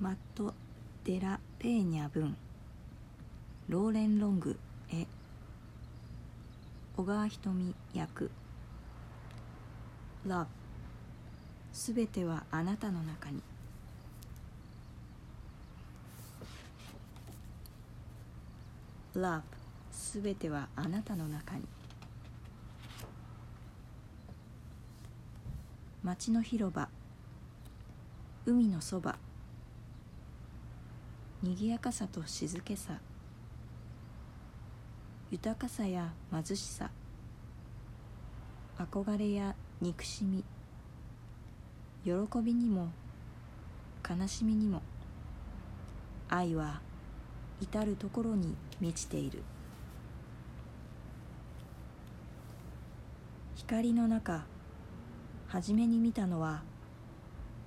マット・デラ・ペーニャ文。ローレン・ロング絵小川瞳役。Love すべてはあなたの中に。Love すべてはあなたの中に。街の広場。海のそば。にぎやかさと静けさ。豊かさや貧しさ。憧れや憎しみ。喜びにも悲しみにも。愛は至る所に満ちている。光の中初めに見たのは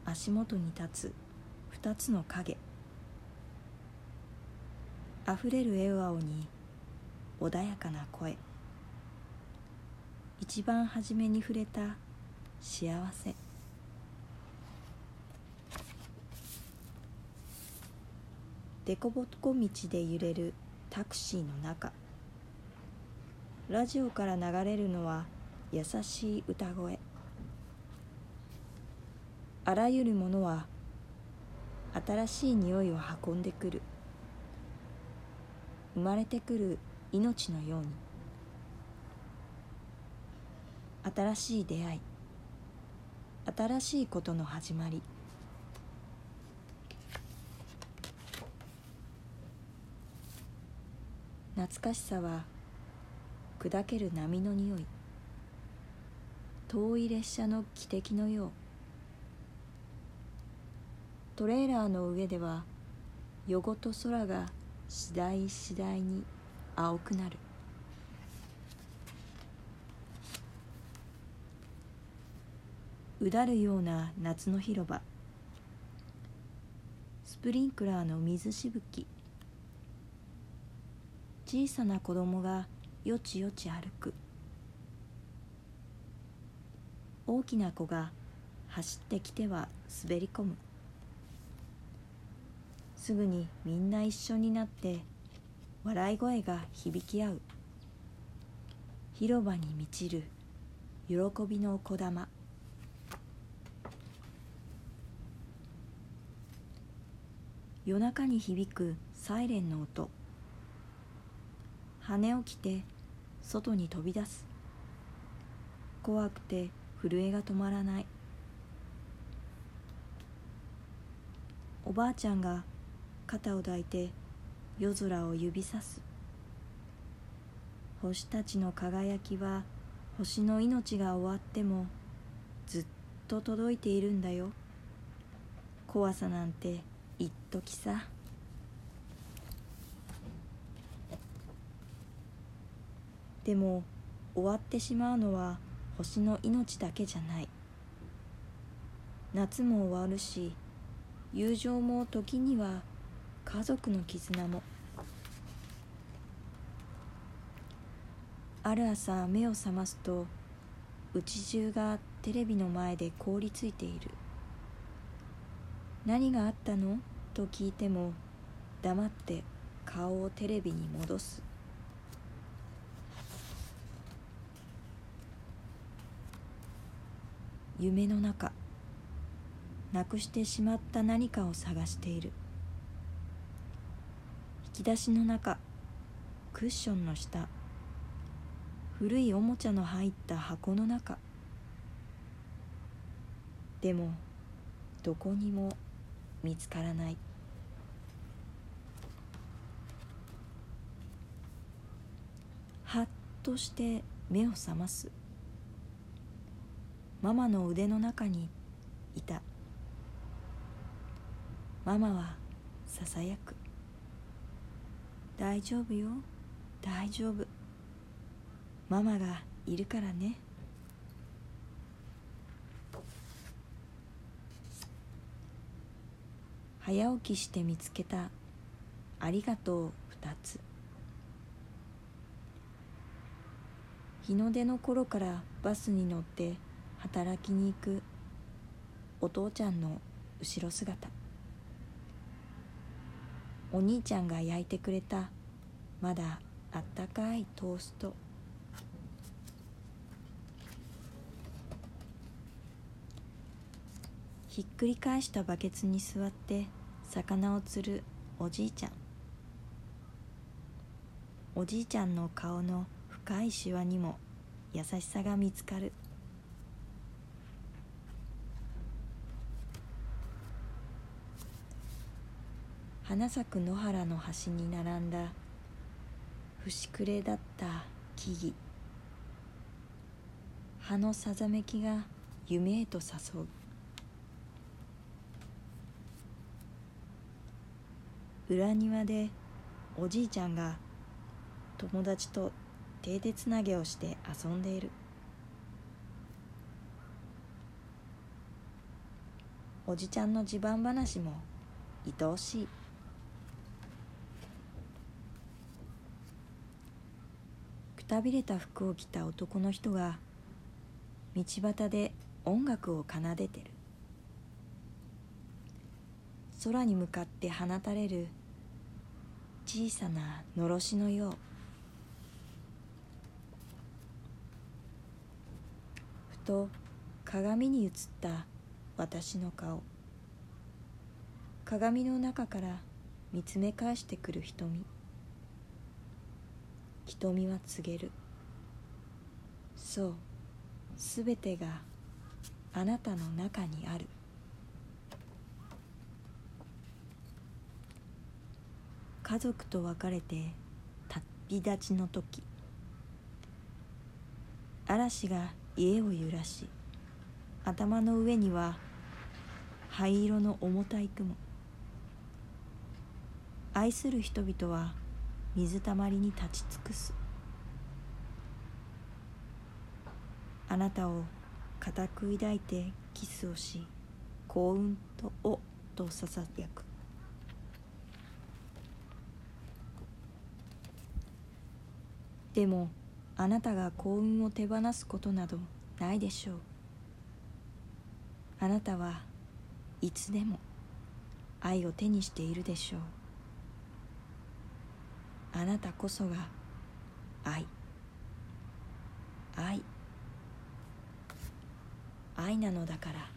足元に立つ二つの影。あふれる笑顔に穏やかな声。一番初めに触れた幸せ。凸凹道で揺れるタクシーの中。ラジオから流れるのは優しい歌声。あらゆるものは新しい匂いを運んでくる。生まれてくる命のように。新しい出会い。新しいことの始まり。懐かしさは砕ける波の匂い。遠い列車の汽笛のよう。トレーラーの上では夜ごと空が次第次第に青くなる。うだるような夏の広場。スプリンクラーの水しぶき。小さな子供がよちよち歩く。大きな子が走ってきては滑り込む。すぐにみんな一緒になって笑い声が響き合う。広場に満ちる喜びのこだま夜中に響くサイレンの音。羽起きて外に飛び出す。怖くて震えが止まらない。おばあちゃんが肩を抱いて夜空を指さす。星たちの輝きは星の命が終わってもずっと届いているんだよ。怖さなんて一時さ。でも終わってしまうのは星の命だけじゃない。夏も終わるし友情も時には家族の絆も。ある朝目を覚ますと家中がテレビの前で凍りついている。何があったの？と聞いても黙って顔をテレビに戻す。夢の中なくしてしまった何かを探している。き出しの中クッションの下古いおもちゃの入った箱の中。でもどこにも見つからない。はっとして目を覚ます。ママの腕の中にいた。ママはささやく。大丈夫よ。大丈夫。ママがいるからね。早起きして見つけた。ありがとう。二つ。日の出の頃からバスに乗って働きに行く。お父ちゃんの後ろ姿。お兄ちゃんが焼いてくれた。まだあったかいトースト。ひっくり返したバケツに座って魚を釣るおじいちゃん。おじいちゃんの顔の深いしわにも優しさが見つかる。花咲く野原の端に並んだ。節くれだった木々。葉のさざめきが夢へと誘う。裏庭でおじいちゃんが友達と蹄鉄投げをして遊んでいる。おじちゃんの自慢話も愛おしい。たびれた服を着た男の人が道端で音楽を奏でてる。空に向かって放たれる小さなのろしのよう。ふと鏡に映った私の顔。鏡の中から見つめ返してくる瞳。瞳は告げる。そう。すべてがあなたの中にある。家族と別れて旅立ちの時。嵐が家を揺らし頭の上には灰色の重たい雲。愛する人々は水たまりに立ち尽くす。あなたを固く抱いてキスをし幸運とおとささやく。でもあなたが幸運を手放すことなどないでしょう。あなたはいつでも愛を手にしているでしょう。あなたこそが愛。愛。愛なのだから。